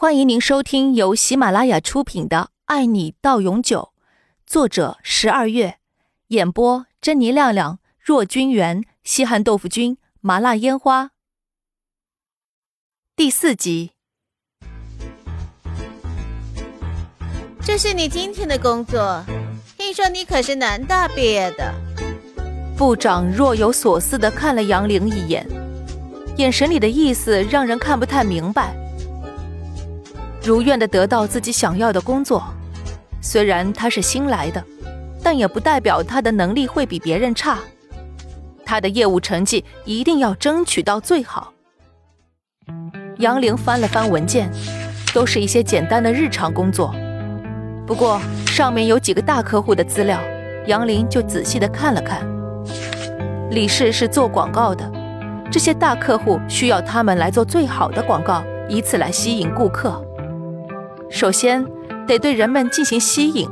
欢迎您收听由喜马拉雅出品的《爱你到永久》，作者十二月，演播珍妮亮亮、若君元、西汉豆腐君、麻辣烟花。第四集，这是你今天的工作。听说你可是南大毕业的。部长若有所思的看了杨玲一眼，眼神里的意思让人看不太明白。如愿的得到自己想要的工作，虽然他是新来的，但也不代表他的能力会比别人差。他的业务成绩一定要争取到最好。杨玲翻了翻文件，都是一些简单的日常工作，不过上面有几个大客户的资料，杨玲就仔细的看了看。李氏是做广告的，这些大客户需要他们来做最好的广告，以此来吸引顾客。首先得对人们进行吸引，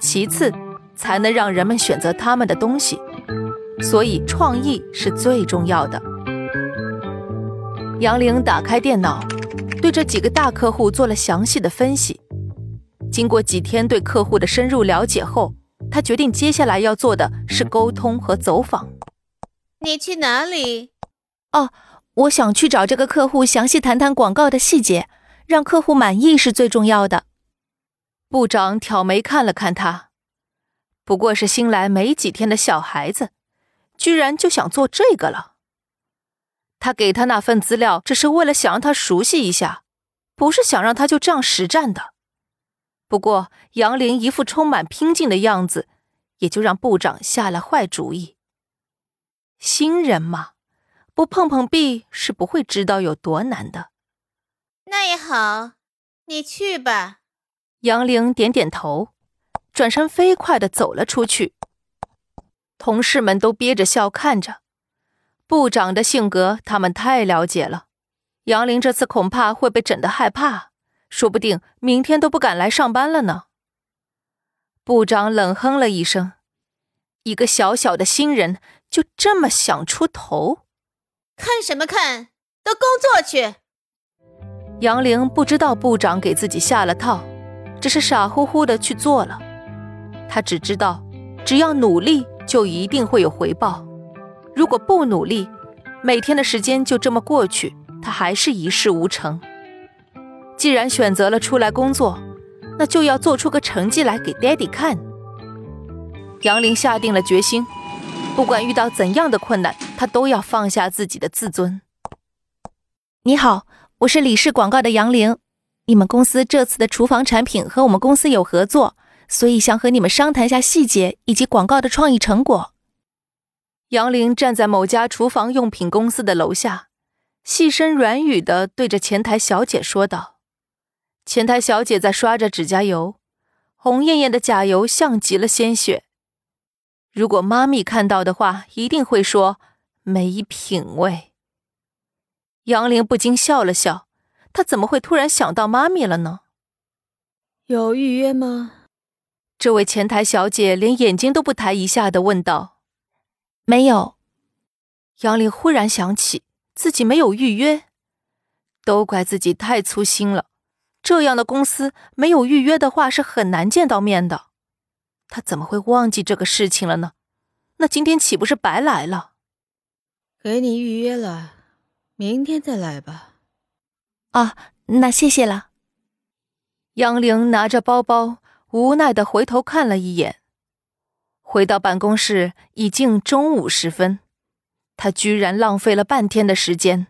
其次才能让人们选择他们的东西，所以创意是最重要的。杨玲打开电脑，对这几个大客户做了详细的分析。经过几天对客户的深入了解后，他决定接下来要做的是沟通和走访。你去哪里？哦，我想去找这个客户，详细谈谈广告的细节。让客户满意是最重要的。部长挑眉看了看他，不过是新来没几天的小孩子，居然就想做这个了。他给他那份资料，只是为了想让他熟悉一下，不是想让他就这样实战的。不过杨林一副充满拼劲的样子，也就让部长下了坏主意。新人嘛，不碰碰壁是不会知道有多难的。那也好，你去吧。杨玲点点头，转身飞快的走了出去。同事们都憋着笑看着。部长的性格，他们太了解了。杨玲这次恐怕会被整得害怕，说不定明天都不敢来上班了呢。部长冷哼了一声：“一个小小的新人，就这么想出头？看什么看？都工作去！”杨玲不知道部长给自己下了套，只是傻乎乎的去做了。他只知道，只要努力就一定会有回报。如果不努力，每天的时间就这么过去，他还是一事无成。既然选择了出来工作，那就要做出个成绩来给爹地看。杨玲下定了决心，不管遇到怎样的困难，他都要放下自己的自尊。你好。我是李氏广告的杨玲，你们公司这次的厨房产品和我们公司有合作，所以想和你们商谈下细节以及广告的创意成果。杨玲站在某家厨房用品公司的楼下，细声软语的对着前台小姐说道：“前台小姐在刷着指甲油，红艳艳的甲油像极了鲜血。如果妈咪看到的话，一定会说没品味。”杨玲不禁笑了笑，她怎么会突然想到妈咪了呢？有预约吗？这位前台小姐连眼睛都不抬一下的问道。没有。杨玲忽然想起自己没有预约，都怪自己太粗心了。这样的公司没有预约的话是很难见到面的。她怎么会忘记这个事情了呢？那今天岂不是白来了？给你预约了。明天再来吧。啊，那谢谢了。杨玲拿着包包，无奈的回头看了一眼。回到办公室，已经中午时分，她居然浪费了半天的时间。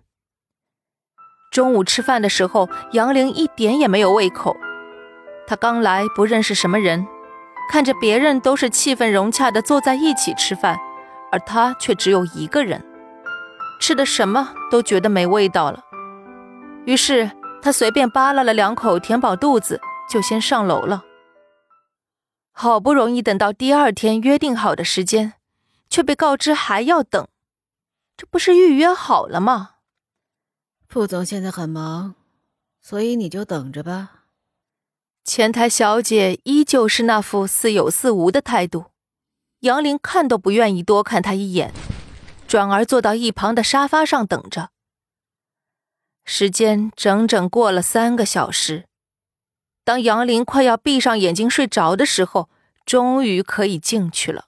中午吃饭的时候，杨玲一点也没有胃口。她刚来，不认识什么人，看着别人都是气氛融洽的坐在一起吃饭，而她却只有一个人。吃的什么都觉得没味道了，于是他随便扒拉了两口，填饱肚子，就先上楼了。好不容易等到第二天约定好的时间，却被告知还要等，这不是预约好了吗？副总现在很忙，所以你就等着吧。前台小姐依旧是那副似有似无的态度，杨林看都不愿意多看她一眼。转而坐到一旁的沙发上等着。时间整整过了三个小时。当杨林快要闭上眼睛睡着的时候，终于可以进去了。